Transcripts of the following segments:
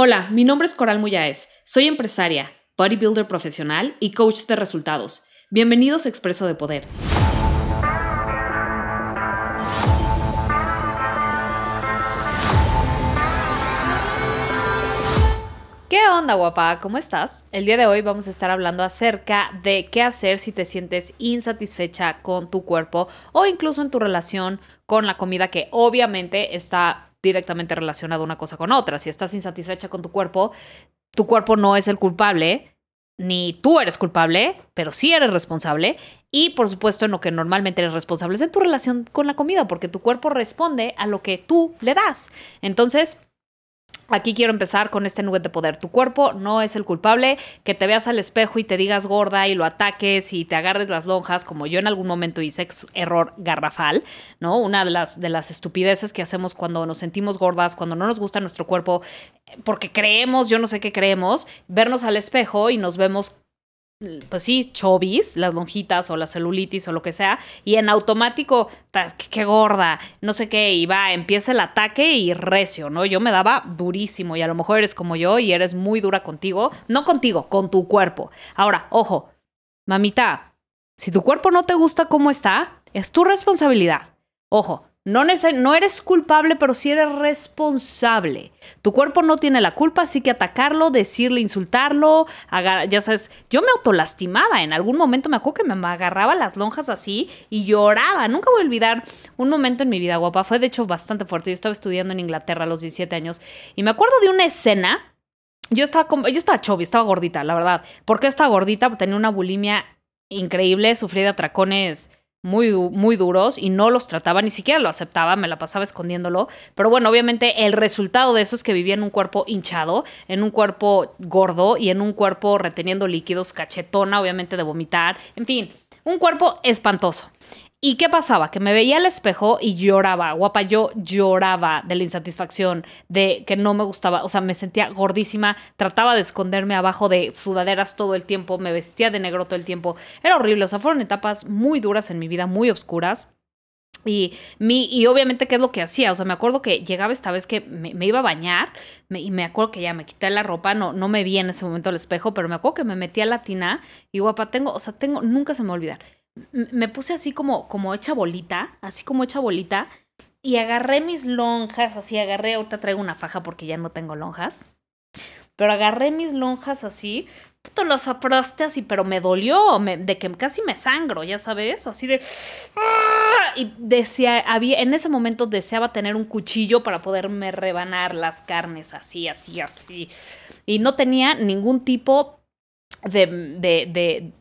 Hola, mi nombre es Coral Muyáez. Soy empresaria, bodybuilder profesional y coach de resultados. Bienvenidos a Expreso de Poder. ¿Qué onda, guapa? ¿Cómo estás? El día de hoy vamos a estar hablando acerca de qué hacer si te sientes insatisfecha con tu cuerpo o incluso en tu relación con la comida que obviamente está directamente relacionado una cosa con otra. Si estás insatisfecha con tu cuerpo, tu cuerpo no es el culpable, ni tú eres culpable, pero sí eres responsable. Y por supuesto, en lo que normalmente eres responsable es en tu relación con la comida, porque tu cuerpo responde a lo que tú le das. Entonces, Aquí quiero empezar con este nugget de poder. Tu cuerpo no es el culpable. Que te veas al espejo y te digas gorda y lo ataques y te agarres las lonjas, como yo en algún momento hice, error garrafal, ¿no? Una de las, de las estupideces que hacemos cuando nos sentimos gordas, cuando no nos gusta nuestro cuerpo, porque creemos, yo no sé qué creemos, vernos al espejo y nos vemos pues sí, chovis, las lonjitas o la celulitis o lo que sea, y en automático, qué gorda, no sé qué, y va, empieza el ataque y recio, ¿no? Yo me daba durísimo y a lo mejor eres como yo y eres muy dura contigo, no contigo, con tu cuerpo. Ahora, ojo, mamita, si tu cuerpo no te gusta cómo está, es tu responsabilidad. Ojo, no, no, eres culpable, pero sí eres responsable. Tu cuerpo no tiene la culpa, así que atacarlo, decirle, insultarlo, ya sabes, yo me autolastimaba. En algún momento me acuerdo que me agarraba las lonjas así y lloraba. Nunca voy a olvidar un momento en mi vida guapa. Fue de hecho bastante fuerte. Yo estaba estudiando en Inglaterra a los 17 años y me acuerdo de una escena. Yo estaba, yo estaba chovi, estaba gordita, la verdad. ¿Por qué estaba gordita? Tenía una bulimia increíble, sufrí de atracones muy, muy duros y no los trataba, ni siquiera lo aceptaba, me la pasaba escondiéndolo. Pero bueno, obviamente el resultado de eso es que vivía en un cuerpo hinchado, en un cuerpo gordo y en un cuerpo reteniendo líquidos, cachetona, obviamente de vomitar, en fin, un cuerpo espantoso. ¿Y qué pasaba? Que me veía al espejo y lloraba, guapa, yo lloraba de la insatisfacción, de que no me gustaba, o sea, me sentía gordísima, trataba de esconderme abajo de sudaderas todo el tiempo, me vestía de negro todo el tiempo, era horrible, o sea, fueron etapas muy duras en mi vida, muy oscuras. Y, mi, y obviamente, ¿qué es lo que hacía? O sea, me acuerdo que llegaba esta vez que me, iba a bañar y me acuerdo que ya me quité la ropa, no, no me vi en ese momento al espejo, pero me acuerdo que me metí a la tina y guapa, tengo, o sea, tengo, nunca se me va a olvidar me puse así como, como hecha bolita, así como hecha bolita, y agarré mis lonjas, así agarré, ahorita traigo una faja porque ya no tengo lonjas, pero agarré mis lonjas así, puto, las apraste así, pero me dolió, de que casi me sangro, ya sabes, así de... ¡ah! Y decía, en ese momento deseaba tener un cuchillo para poderme rebanar las carnes, así, así, así. Y no tenía ningún tipo de, de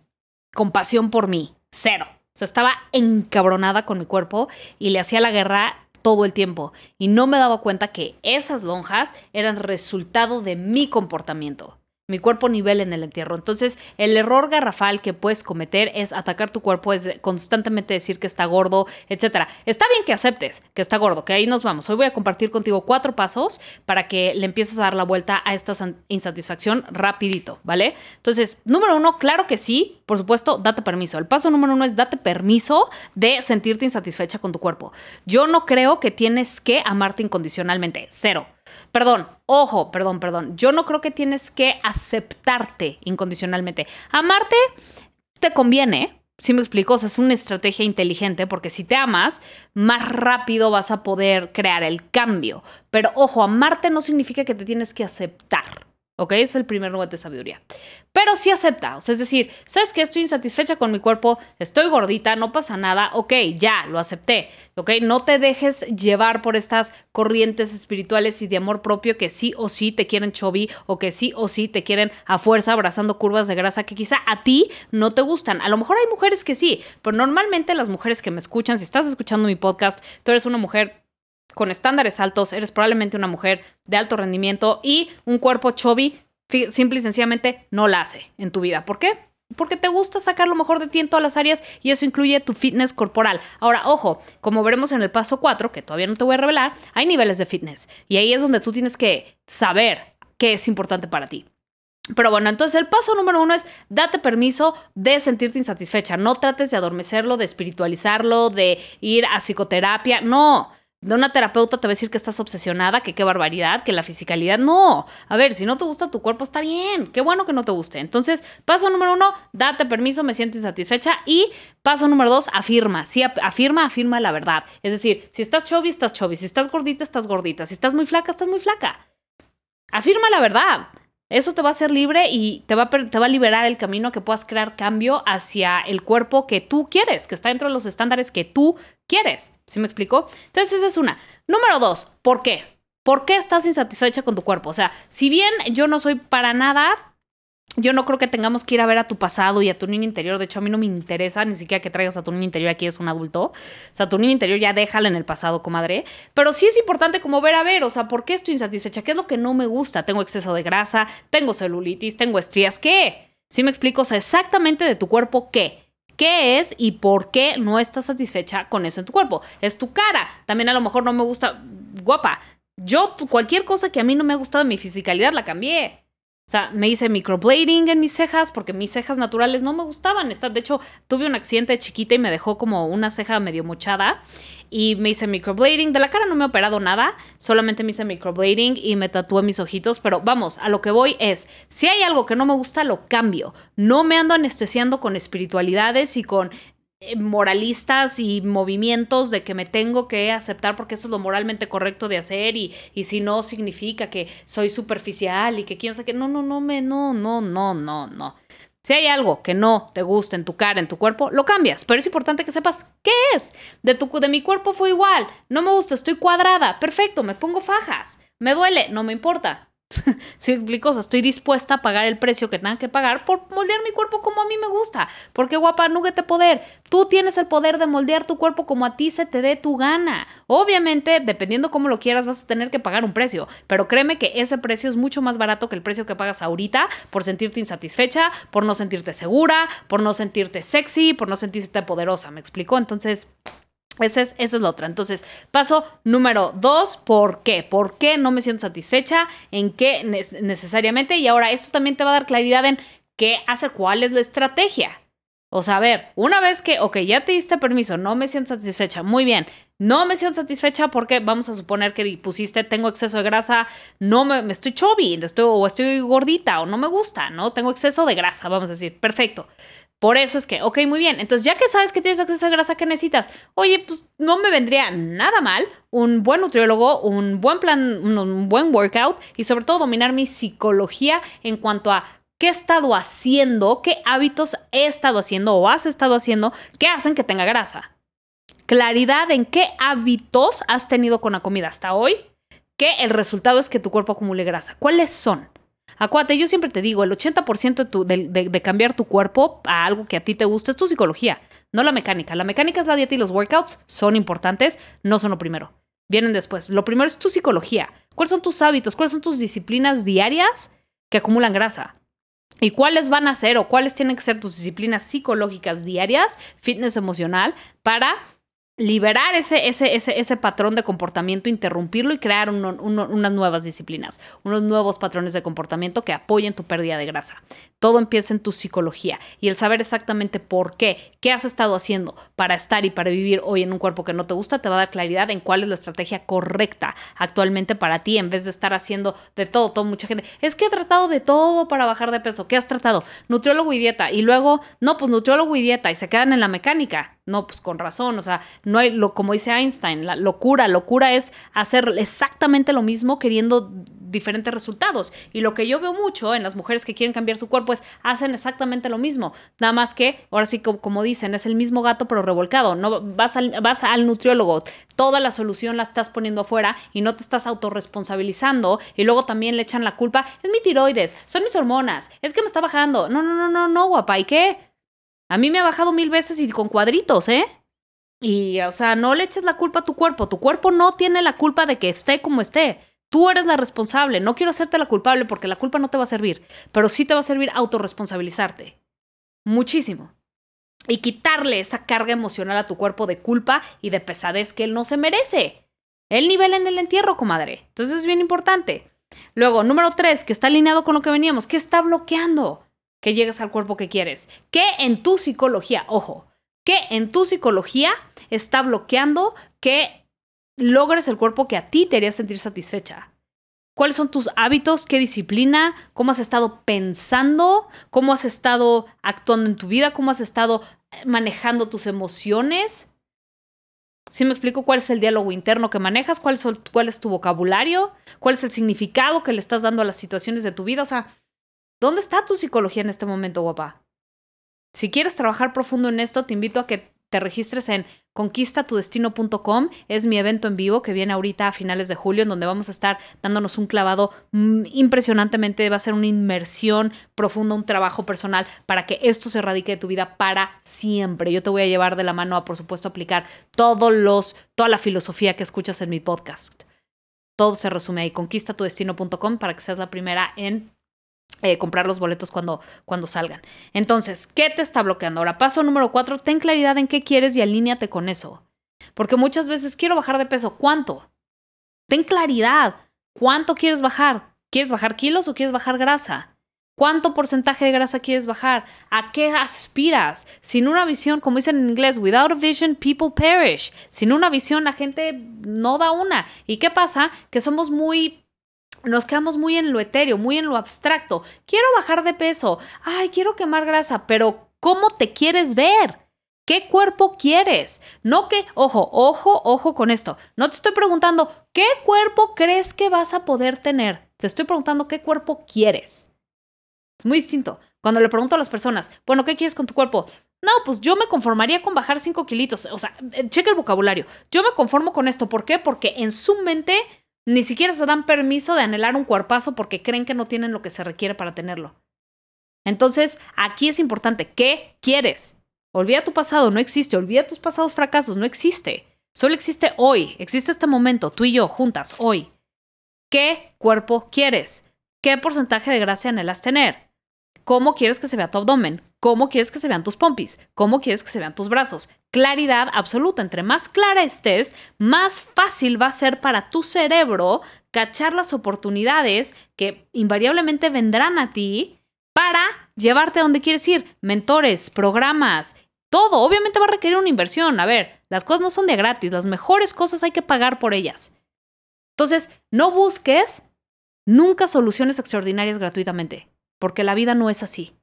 compasión por mí. Cero. O sea, estaba encabronada con mi cuerpo y le hacía la guerra todo el tiempo. Y no me daba cuenta que esas lonjas eran resultado de mi comportamiento mi cuerpo nivel en el entierro. Entonces, el error garrafal que puedes cometer es atacar tu cuerpo, es constantemente decir que está gordo, etcétera. Está bien que aceptes que está gordo, que ahí nos vamos. Hoy voy a compartir contigo cuatro pasos para que le empieces a dar la vuelta a esta insatisfacción rapidito, ¿vale? Entonces, número uno, claro que sí, por supuesto, date permiso. El paso número uno es date permiso de sentirte insatisfecha con tu cuerpo. Yo no creo que tienes que amarte incondicionalmente, cero. Perdón, ojo, perdón, perdón. Yo no creo que tienes que aceptarte incondicionalmente. Amarte te conviene, si me explico, es una estrategia inteligente porque si te amas, más rápido vas a poder crear el cambio. Pero ojo, amarte no significa que te tienes que aceptar. ¿Ok? Es el primer lugar de sabiduría. Pero sí acepta. O sea, es decir, ¿sabes que Estoy insatisfecha con mi cuerpo, estoy gordita, no pasa nada. Ok, ya, lo acepté. ¿Ok? No te dejes llevar por estas corrientes espirituales y de amor propio que sí o sí te quieren chovi o que sí o sí te quieren a fuerza abrazando curvas de grasa que quizá a ti no te gustan. A lo mejor hay mujeres que sí, pero normalmente las mujeres que me escuchan, si estás escuchando mi podcast, tú eres una mujer con estándares altos, eres probablemente una mujer de alto rendimiento y un cuerpo chubby, simple y sencillamente no la hace en tu vida. ¿Por qué? Porque te gusta sacar lo mejor de ti en todas las áreas y eso incluye tu fitness corporal. Ahora, ojo, como veremos en el paso 4, que todavía no te voy a revelar, hay niveles de fitness y ahí es donde tú tienes que saber qué es importante para ti. Pero bueno, entonces el paso número uno es date permiso de sentirte insatisfecha. No trates de adormecerlo, de espiritualizarlo, de ir a psicoterapia. No, de una terapeuta te va a decir que estás obsesionada, que qué barbaridad, que la fisicalidad. No. A ver, si no te gusta tu cuerpo, está bien. Qué bueno que no te guste. Entonces, paso número uno, date permiso, me siento insatisfecha. Y paso número dos, afirma. Sí, afirma, afirma la verdad. Es decir, si estás chubby, estás chubby. Si estás gordita, estás gordita. Si estás muy flaca, estás muy flaca. Afirma la verdad. Eso te va a hacer libre y te va, a, liberar el camino que puedas crear cambio hacia el cuerpo que tú quieres, que está dentro de los estándares que tú quieres. ¿Sí me explico? Entonces esa es una. Número dos, ¿por qué? ¿Por qué estás insatisfecha con tu cuerpo? O sea, si bien yo no soy para nada yo no creo que tengamos que ir a ver a tu pasado y a tu niño interior. De hecho, a mí no me interesa ni siquiera que traigas a tu niño interior aquí es un adulto. O sea, tu niño interior ya déjala en el pasado, comadre. Pero sí es importante como ver a ver, o sea, ¿por qué estoy insatisfecha? ¿Qué es lo que no me gusta? Tengo exceso de grasa, tengo celulitis, tengo estrías. ¿Qué? ¿Sí me explico? Exactamente de tu cuerpo, ¿qué? ¿Qué es y por qué no estás satisfecha con eso en tu cuerpo? Es tu cara. También a lo mejor no me gusta, guapa. Yo, cualquier cosa que a mí no me ha gustado de mi fisicalidad, la cambié. O sea, me hice microblading en mis cejas porque mis cejas naturales no me gustaban. De hecho, tuve un accidente chiquita y me dejó como una ceja medio mochada. Y me hice microblading. De la cara no me he operado nada, solamente me hice microblading y me tatué mis ojitos. Pero vamos, a lo que voy es, si hay algo que no me gusta, lo cambio. No me ando anestesiando con espiritualidades y con moralistas y movimientos de que me tengo que aceptar porque eso es lo moralmente correcto de hacer y, y si no significa que soy superficial y que quién sabe que no, no, no, me, no, no, no, no, no. Si hay algo que no te gusta en tu cara, en tu cuerpo, lo cambias. Pero es importante que sepas qué es. De, tu, de mi cuerpo fue igual. No me gusta, estoy cuadrada. Perfecto, me pongo fajas. Me duele, no me importa. Si explico, estoy dispuesta a pagar el precio que tenga que pagar por moldear mi cuerpo como a mí me gusta. Porque guapa, núguete poder. Tú tienes el poder de moldear tu cuerpo como a ti se te dé tu gana. Obviamente, dependiendo cómo lo quieras, vas a tener que pagar un precio. Pero créeme que ese precio es mucho más barato que el precio que pagas ahorita por sentirte insatisfecha, por no sentirte segura, por no sentirte sexy, por no sentirte poderosa. ¿Me explico? Entonces, esa es, esa es la otra. Entonces, paso número dos, ¿por qué? ¿Por qué no me siento satisfecha? ¿En qué necesariamente? Y ahora, esto también te va a dar claridad en qué hacer, cuál es la estrategia. O sea, a ver, una vez que, ok, ya te diste permiso, no me siento satisfecha, muy bien, no me siento satisfecha porque vamos a suponer que pusiste, tengo exceso de grasa, no me, me estoy chubby, estoy, o estoy gordita, o no me gusta, ¿no? Tengo exceso de grasa, vamos a decir, perfecto. Por eso es que, ok, muy bien. Entonces, ya que sabes que tienes acceso a grasa que necesitas, oye, pues no me vendría nada mal un buen nutriólogo, un buen plan, un buen workout y sobre todo dominar mi psicología en cuanto a qué he estado haciendo, qué hábitos he estado haciendo o has estado haciendo que hacen que tenga grasa. Claridad en qué hábitos has tenido con la comida hasta hoy, que el resultado es que tu cuerpo acumule grasa. ¿Cuáles son? Acuate, yo siempre te digo, el 80% de, de, cambiar tu cuerpo a algo que a ti te gusta es tu psicología, no la mecánica. La mecánica es la dieta y los workouts, son importantes, no son lo primero. Vienen después. Lo primero es tu psicología. ¿Cuáles son tus hábitos? ¿Cuáles son tus disciplinas diarias que acumulan grasa? ¿Y cuáles van a ser o cuáles tienen que ser tus disciplinas psicológicas diarias, fitness emocional, para liberar ese, ese, ese, ese patrón de comportamiento, interrumpirlo y crear unas nuevas disciplinas, unos nuevos patrones de comportamiento que apoyen tu pérdida de grasa. Todo empieza en tu psicología y el saber exactamente por qué, qué has estado haciendo para estar y para vivir hoy en un cuerpo que no te gusta, te va a dar claridad en cuál es la estrategia correcta actualmente para ti, en vez de estar haciendo de todo, todo, mucha gente. Es que he tratado de todo para bajar de peso. ¿Qué has tratado? Nutriólogo y dieta. Y luego, no, pues nutriólogo y dieta y se quedan en la mecánica. No, pues con razón, o sea, no hay, lo, como dice Einstein, la locura, locura es hacer exactamente lo mismo queriendo diferentes resultados. Y lo que yo veo mucho en las mujeres que quieren cambiar su cuerpo es hacen exactamente lo mismo. Nada más que, ahora sí, como, dicen, es el mismo gato pero revolcado. No vas al, vas al nutriólogo, toda la solución la estás poniendo afuera y no te estás autorresponsabilizando. Y luego también le echan la culpa. Es mi tiroides, son mis hormonas, es que me está bajando. No, no, no, no, no, guapa. ¿Y qué? A mí me ha bajado mil veces y con cuadritos, ¿eh? Y, o sea, no le eches la culpa a tu cuerpo. Tu cuerpo no tiene la culpa de que esté como esté. Tú eres la responsable. No quiero hacerte la culpable porque la culpa no te va a servir, pero sí te va a servir autorresponsabilizarte. Muchísimo. Y quitarle esa carga emocional a tu cuerpo de culpa y de pesadez que él no se merece. El nivel en el entierro, comadre. Entonces es bien importante. Luego, número tres, que está alineado con lo que veníamos. ¿Qué está bloqueando? Que llegues al cuerpo que quieres. ¿Qué en tu psicología, ojo, ¿qué en tu psicología está bloqueando que logres el cuerpo que a ti te haría sentir satisfecha. ¿Cuáles son tus hábitos? ¿Qué disciplina? ¿Cómo has estado pensando? ¿Cómo has estado actuando en tu vida? ¿Cómo has estado eh, manejando tus emociones? ¿Sí me explico cuál es el diálogo interno que manejas? ¿Cuál es, ¿Cuál es tu vocabulario? ¿Cuál es el significado que le estás dando a las situaciones de tu vida? O sea, ¿dónde está tu psicología en este momento, guapa? Si quieres trabajar profundo en esto, te invito a que te registres en conquistatudestino.com. Es mi evento en vivo que viene ahorita a finales de julio, en donde vamos a estar dándonos un clavado mm, impresionantemente. Va a ser una inmersión profunda, un trabajo personal para que esto se erradique de tu vida para siempre. Yo te voy a llevar de la mano a, por supuesto, aplicar todos los, toda la filosofía que escuchas en mi podcast. Todo se resume ahí, conquistatudestino.com para que seas la primera en eh, comprar los boletos cuando, cuando salgan. Entonces, ¿qué te está bloqueando? Ahora, paso número cuatro, ten claridad en qué quieres y alíñate con eso. Porque muchas veces quiero bajar de peso. ¿Cuánto? Ten claridad. ¿Cuánto quieres bajar? ¿Quieres bajar kilos o quieres bajar grasa? ¿Cuánto porcentaje de grasa quieres bajar? ¿A qué aspiras? Sin una visión, como dicen en inglés, without a vision, people perish. Sin una visión, la gente no da una. ¿Y qué pasa? Que somos muy nos quedamos muy en lo etéreo, muy en lo abstracto. Quiero bajar de peso, ay, quiero quemar grasa, pero ¿cómo te quieres ver? ¿Qué cuerpo quieres? No que, ojo, ojo, ojo con esto. No te estoy preguntando, ¿qué cuerpo crees que vas a poder tener? Te estoy preguntando, ¿qué cuerpo quieres? Es muy distinto. Cuando le pregunto a las personas, bueno, ¿qué quieres con tu cuerpo? No, pues yo me conformaría con bajar 5 kilitos. O sea, eh, checa el vocabulario. Yo me conformo con esto. ¿Por qué? Porque en su mente ni siquiera se dan permiso de anhelar un cuerpazo porque creen que no tienen lo que se requiere para tenerlo. Entonces, aquí es importante, ¿qué quieres? Olvida tu pasado, no existe. Olvida tus pasados fracasos, no existe. Solo existe hoy, existe este momento, tú y yo, juntas, hoy. ¿Qué cuerpo quieres? ¿Qué porcentaje de grasa anhelas tener? ¿Cómo quieres que se vea tu abdomen? ¿Cómo quieres que se vean tus pompis? ¿Cómo quieres que se vean tus brazos? Claridad absoluta. Entre más clara estés, más fácil va a ser para tu cerebro cachar las oportunidades que invariablemente vendrán a ti para llevarte a donde quieres ir. Mentores, programas, todo. Obviamente va a requerir una inversión. A ver, las cosas no son de gratis. Las mejores cosas hay que pagar por ellas. Entonces, no busques nunca soluciones extraordinarias gratuitamente porque la vida no es así.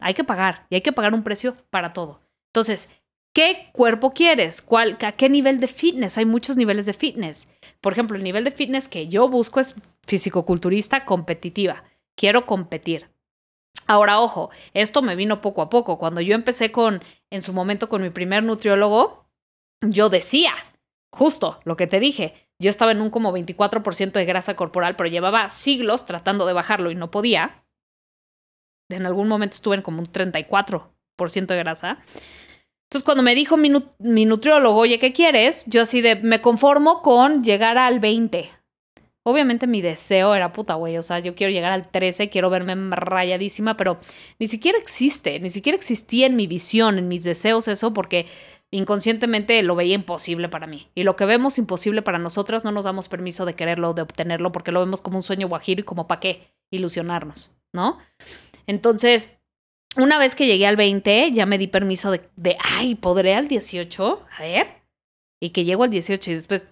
Hay que pagar y hay que pagar un precio para todo. Entonces, ¿qué cuerpo quieres? ¿Cuál, ¿A qué nivel de fitness? Hay muchos niveles de fitness. Por ejemplo, el nivel de fitness que yo busco es fisicoculturista competitiva. Quiero competir. Ahora, ojo, esto me vino poco a poco. Cuando yo empecé con, en su momento, con mi primer nutriólogo, yo decía, justo lo que te dije, yo estaba en un como 24% de grasa corporal, pero llevaba siglos tratando de bajarlo y no podía en algún momento estuve en como un 34% de grasa. Entonces, cuando me dijo mi, nutriólogo, oye, ¿qué quieres? Yo así de, me conformo con llegar al 20. Obviamente mi deseo era puta, güey, o sea, yo quiero llegar al 13, quiero verme rayadísima, pero ni siquiera existe, ni siquiera existía en mi visión, en mis deseos eso, porque inconscientemente lo veía imposible para mí. Y lo que vemos imposible para nosotras no nos damos permiso de quererlo, de obtenerlo, porque lo vemos como un sueño guajiro y como para qué ilusionarnos, ¿no? Entonces, una vez que llegué al 20, ya me di permiso de, de, ay, ¿podré al 18? A ver. Y que llego al 18 y después,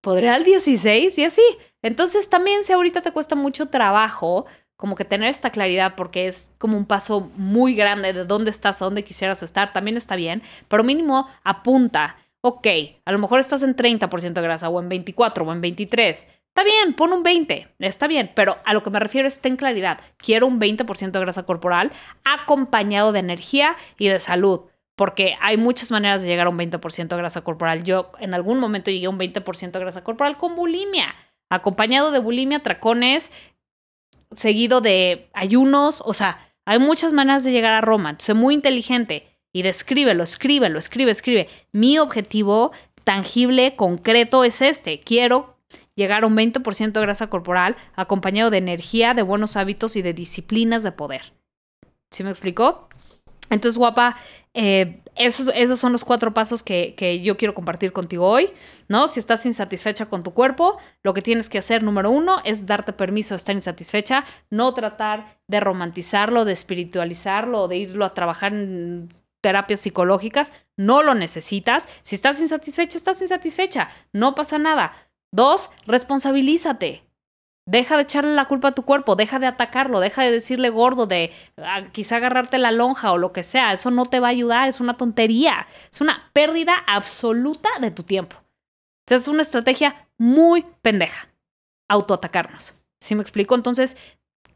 ¿podré al 16? Y así. Entonces, también si ahorita te cuesta mucho trabajo, como que tener esta claridad, porque es como un paso muy grande de dónde estás, a dónde quisieras estar, también está bien, pero mínimo apunta. Ok, a lo mejor estás en 30% de grasa o en 24 o en 23 Está bien, pon un 20, está bien, pero a lo que me refiero es ten claridad. Quiero un 20% de grasa corporal acompañado de energía y de salud, porque hay muchas maneras de llegar a un 20% de grasa corporal. Yo en algún momento llegué a un 20% de grasa corporal con bulimia, acompañado de bulimia, tracones, seguido de ayunos, o sea, hay muchas maneras de llegar a Roma. Entonces, muy inteligente y descríbelo, escríbelo, escribe, escribe. Mi objetivo tangible, concreto es este. Quiero llegar a un 20% de grasa corporal acompañado de energía, de buenos hábitos y de disciplinas de poder. ¿Sí me explicó? Entonces, guapa, eh, esos, esos, son los cuatro pasos que, que, yo quiero compartir contigo hoy, ¿no? Si estás insatisfecha con tu cuerpo, lo que tienes que hacer, número uno, es darte permiso de estar insatisfecha, no tratar de romantizarlo, de espiritualizarlo, de irlo a trabajar en terapias psicológicas, no lo necesitas. Si estás insatisfecha, estás insatisfecha, no pasa nada. Dos, responsabilízate. Deja de echarle la culpa a tu cuerpo, deja de atacarlo, deja de decirle gordo, de ah, quizá agarrarte la lonja o lo que sea. Eso no te va a ayudar, es una tontería. Es una pérdida absoluta de tu tiempo. es una estrategia muy pendeja, autoatacarnos. ¿Sí me explico? Entonces,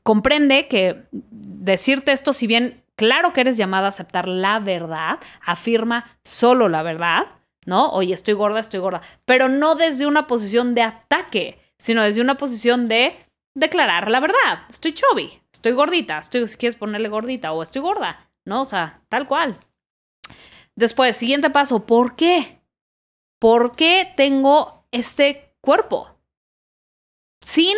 comprende que decirte esto, si bien claro que eres llamada a aceptar la verdad, afirma solo la verdad, ¿no? Oye, estoy gorda, estoy gorda, pero no desde una posición de ataque sino desde una posición de declarar la verdad. Estoy chubby, estoy gordita, estoy, si quieres ponerle gordita o estoy gorda, ¿no? O sea, tal cual. Después, siguiente paso, ¿por qué? ¿Por qué tengo este cuerpo? Sin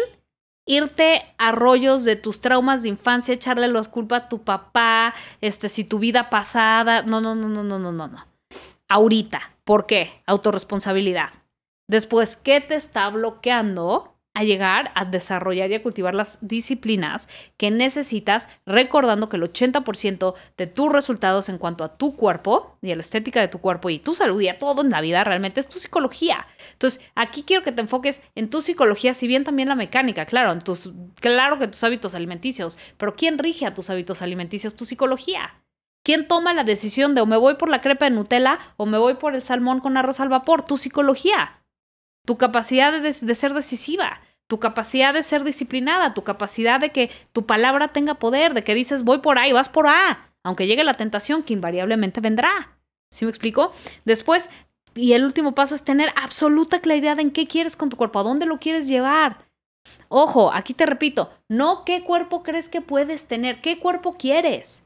irte a rollos de tus traumas de infancia, echarle la culpa a tu papá, este, si tu vida pasada, no, no, no, no, no, no, no, no. Ahorita, ¿por qué? Autoresponsabilidad. Después, ¿qué te está bloqueando a llegar a desarrollar y a cultivar las disciplinas que necesitas, recordando que el 80% de tus resultados en cuanto a tu cuerpo y a la estética de tu cuerpo y tu salud y a todo en la vida realmente es tu psicología. Entonces, aquí quiero que te enfoques en tu psicología, si bien también la mecánica, claro, en tus, claro que tus hábitos alimenticios, pero ¿quién rige a tus hábitos alimenticios? Tu psicología. ¿Quién toma la decisión de o me voy por la crepa de Nutella o me voy por el salmón con arroz al vapor? Tu psicología tu capacidad de, ser decisiva, tu capacidad de ser disciplinada, tu capacidad de que tu palabra tenga poder, de que dices voy por ahí, vas por A, aunque llegue la tentación que invariablemente vendrá. ¿Sí me explico? Después, y el último paso es tener absoluta claridad en qué quieres con tu cuerpo, a dónde lo quieres llevar. Ojo, aquí te repito, no qué cuerpo crees que puedes tener, qué cuerpo quieres.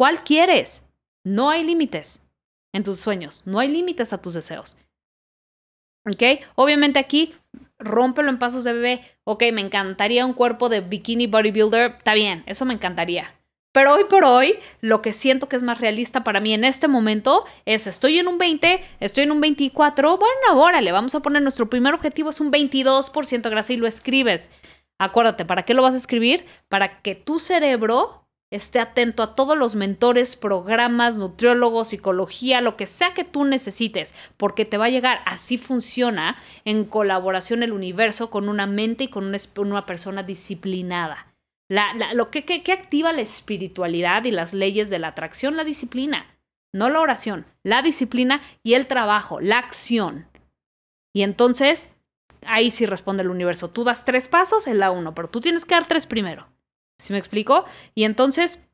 ¿Cuál quieres? No hay límites en tus sueños, no hay límites a tus deseos. ¿Ok? Obviamente aquí, rómpelo en pasos de bebé. Ok, me encantaría un cuerpo de bikini bodybuilder. Está bien, eso me encantaría. Pero hoy por hoy, lo que siento que es más realista para mí en este momento es, estoy en un 20, estoy en un 24, bueno, órale, vamos a poner nuestro primer objetivo es un 22% grasa y lo escribes. Acuérdate, ¿para qué lo vas a escribir? Para que tu cerebro esté atento a todos los mentores, programas, nutriólogos, psicología, lo que sea que tú necesites, porque te va a llegar. Así funciona en colaboración el universo con una mente y con una, persona disciplinada. lo que, activa la espiritualidad y las leyes de la atracción, la disciplina, no la oración, la disciplina y el trabajo, la acción. Y entonces, ahí sí responde el universo. Tú das tres pasos, en la uno, pero tú tienes que dar tres primero. ¿Sí me explico? Y entonces,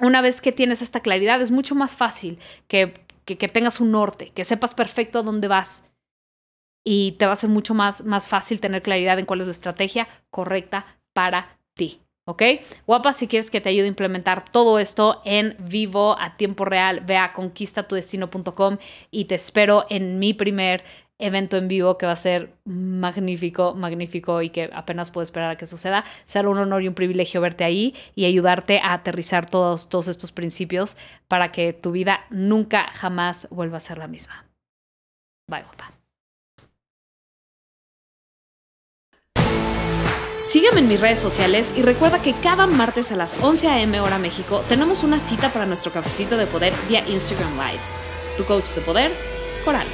una vez que tienes esta claridad, es mucho más fácil que, que, tengas un norte, que sepas perfecto a dónde vas. Y te va a ser mucho más, más fácil tener claridad en cuál es la estrategia correcta para ti. ¿Ok? Guapa, si quieres que te ayude a implementar todo esto en vivo, a tiempo real, ve a conquistatudestino.com y te espero en mi primer evento en vivo que va a ser magnífico, magnífico y que apenas puedo esperar a que suceda. Será un honor y un privilegio verte ahí y ayudarte a aterrizar todos, todos estos principios para que tu vida nunca jamás vuelva a ser la misma. Bye, guapa. Sígueme en mis redes sociales y recuerda que cada martes a las 11 a.m. hora México tenemos una cita para nuestro cafecito de poder vía Instagram Live. Tu coach de poder, Coral.